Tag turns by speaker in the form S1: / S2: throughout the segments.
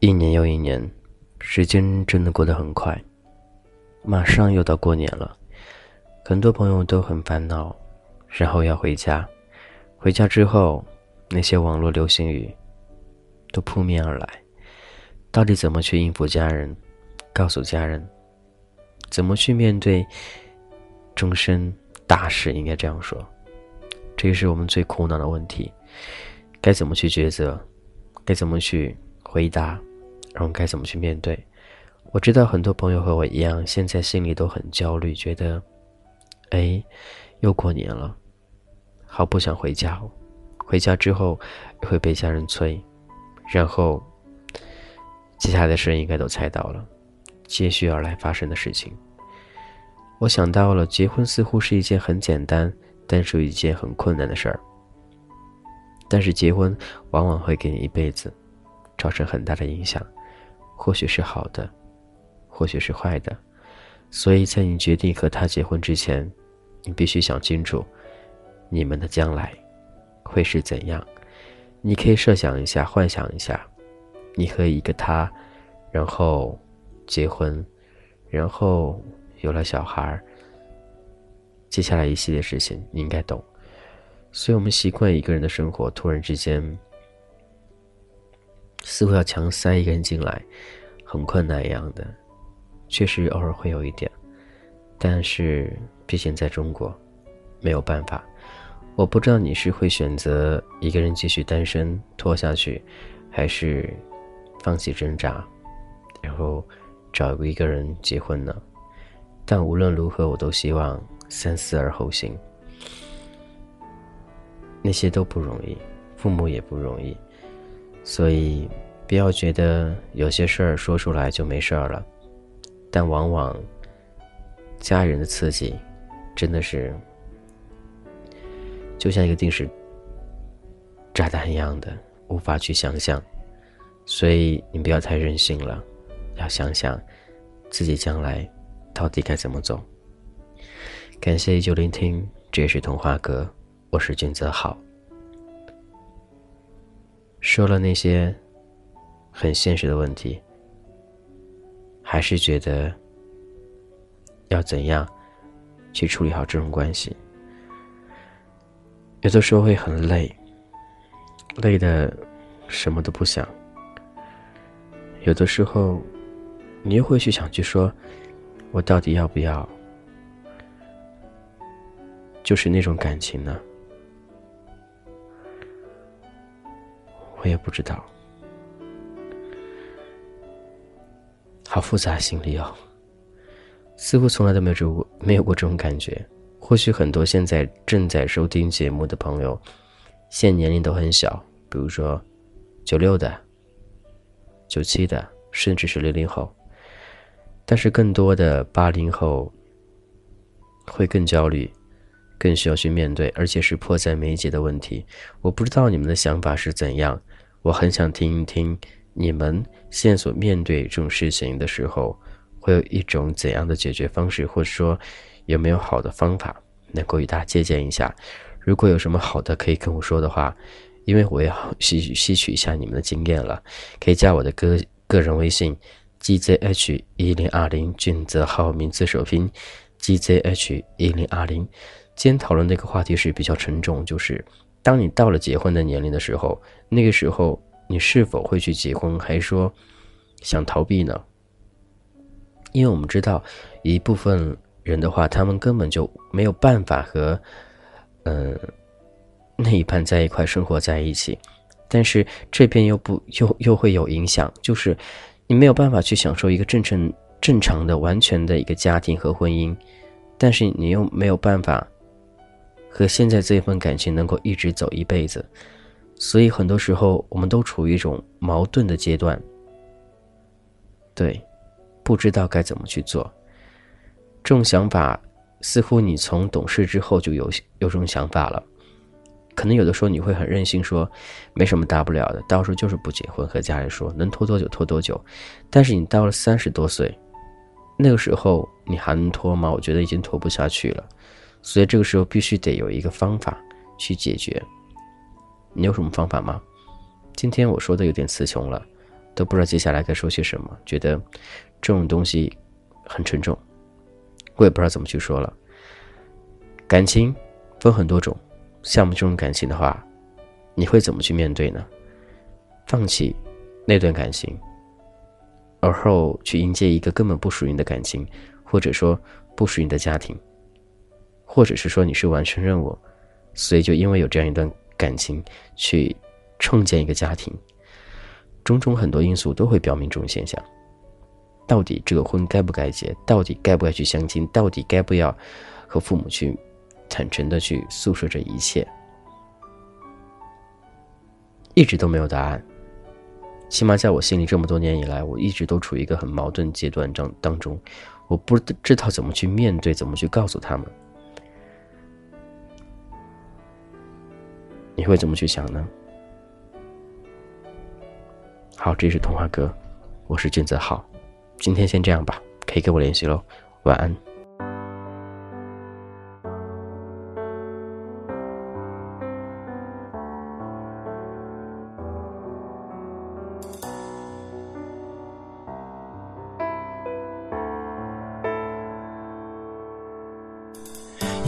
S1: 一年又一年，时间真的过得很快。马上又到过年了，很多朋友都很烦恼，然后要回家。回家之后，那些网络流行语都扑面而来。到底怎么去应付家人？告诉家人，怎么去面对终身大事？应该这样说，这也是我们最苦恼的问题。该怎么去抉择？该怎么去回答？然后该怎么去面对？我知道很多朋友和我一样，现在心里都很焦虑，觉得，哎，又过年了，好不想回家哦。回家之后会被家人催，然后接下来的事应该都猜到了，接续而来发生的事情。我想到了，结婚似乎是一件很简单，但是一件很困难的事儿。但是结婚往往会给你一辈子造成很大的影响。或许是好的，或许是坏的，所以在你决定和他结婚之前，你必须想清楚，你们的将来会是怎样。你可以设想一下，幻想一下，你和一个他，然后结婚，然后有了小孩，接下来一系列事情你应该懂。所以我们习惯一个人的生活，突然之间。似乎要强塞一个人进来，很困难一样的，确实偶尔会有一点，但是毕竟在中国，没有办法。我不知道你是会选择一个人继续单身拖下去，还是放弃挣扎，然后找一个人结婚呢？但无论如何，我都希望三思而后行。那些都不容易，父母也不容易。所以，不要觉得有些事儿说出来就没事儿了，但往往家人的刺激真的是就像一个定时炸弹一样的，无法去想象。所以你不要太任性了，要想想自己将来到底该怎么走。感谢依旧聆听，这也是童话阁，我是君泽好。说了那些很现实的问题，还是觉得要怎样去处理好这种关系？有的时候会很累，累的什么都不想；有的时候你又会去想去说，我到底要不要？就是那种感情呢？我也不知道，好复杂心里哦，似乎从来都没有过没有过这种感觉。或许很多现在正在收听节目的朋友，现年龄都很小，比如说九六的、九七的，甚至是零零后。但是更多的八零后会更焦虑。更需要去面对，而且是迫在眉睫的问题。我不知道你们的想法是怎样，我很想听一听你们现在所面对这种事情的时候，会有一种怎样的解决方式，或者说有没有好的方法能够与大家借鉴一下。如果有什么好的可以跟我说的话，因为我要吸吸取一下你们的经验了，可以加我的个个人微信：gzh 一零二零，俊泽号名字首拼：gzh 一零二零。今天讨论的一个话题是比较沉重，就是当你到了结婚的年龄的时候，那个时候你是否会去结婚，还是说想逃避呢？因为我们知道一部分人的话，他们根本就没有办法和嗯那一半在一块生活在一起，但是这边又不又又会有影响，就是你没有办法去享受一个正正正常的、完全的一个家庭和婚姻，但是你又没有办法。和现在这份感情能够一直走一辈子，所以很多时候我们都处于一种矛盾的阶段。对，不知道该怎么去做。这种想法似乎你从懂事之后就有有这种想法了。可能有的时候你会很任性，说没什么大不了的，到时候就是不结婚，和家人说能拖多久拖多久。但是你到了三十多岁，那个时候你还能拖吗？我觉得已经拖不下去了。所以这个时候必须得有一个方法去解决。你有什么方法吗？今天我说的有点词穷了，都不知道接下来该说些什么，觉得这种东西很沉重，我也不知道怎么去说了。感情分很多种，像我们这种感情的话，你会怎么去面对呢？放弃那段感情，而后去迎接一个根本不属于你的感情，或者说不属于你的家庭，或者是说你是完成任务，所以就因为有这样一段感情去创建一个家庭，种种很多因素都会表明这种现象。到底这个婚该不该结？到底该不该去相亲？到底该不要和父母去坦诚的去诉说这一切？一直都没有答案。起码在我心里，这么多年以来，我一直都处于一个很矛盾阶段当当中，我不知道怎么去面对，怎么去告诉他们。你会怎么去想呢？好，这是童话哥，我是俊泽浩，今天先这样吧，可以跟我联系喽，晚安。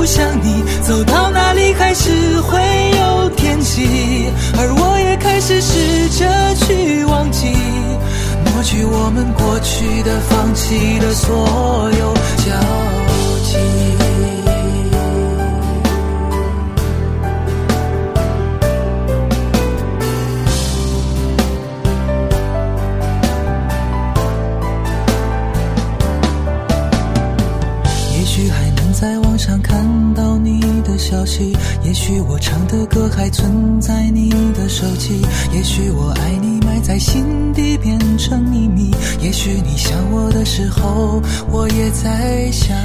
S2: 不想你。走到哪里还是会有天气，而我也开始试着去忘记，抹去我们过去的、放弃的所有交集。在网上看到你的消息，也许我唱的歌还存在你的手机，也许我爱你埋在心底变成秘密，也许你想我的时候，我也在想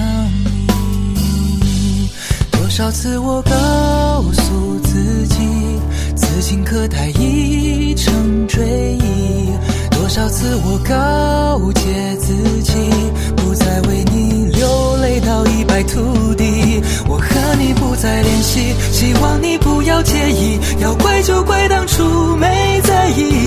S2: 你。多少次我告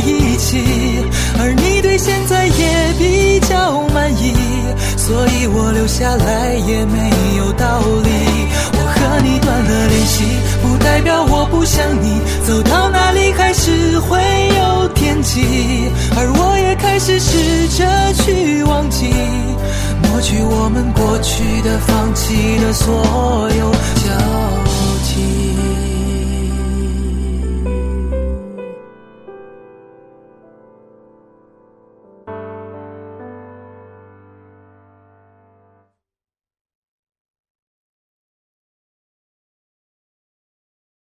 S2: 一起，而你对现在也比较满意，所以我留下来也没有道理。我和你断了联系，不代表我不想你。走到哪里还是会有天际，而我也开始试着去忘记。抹去我们过去的、放弃的所有。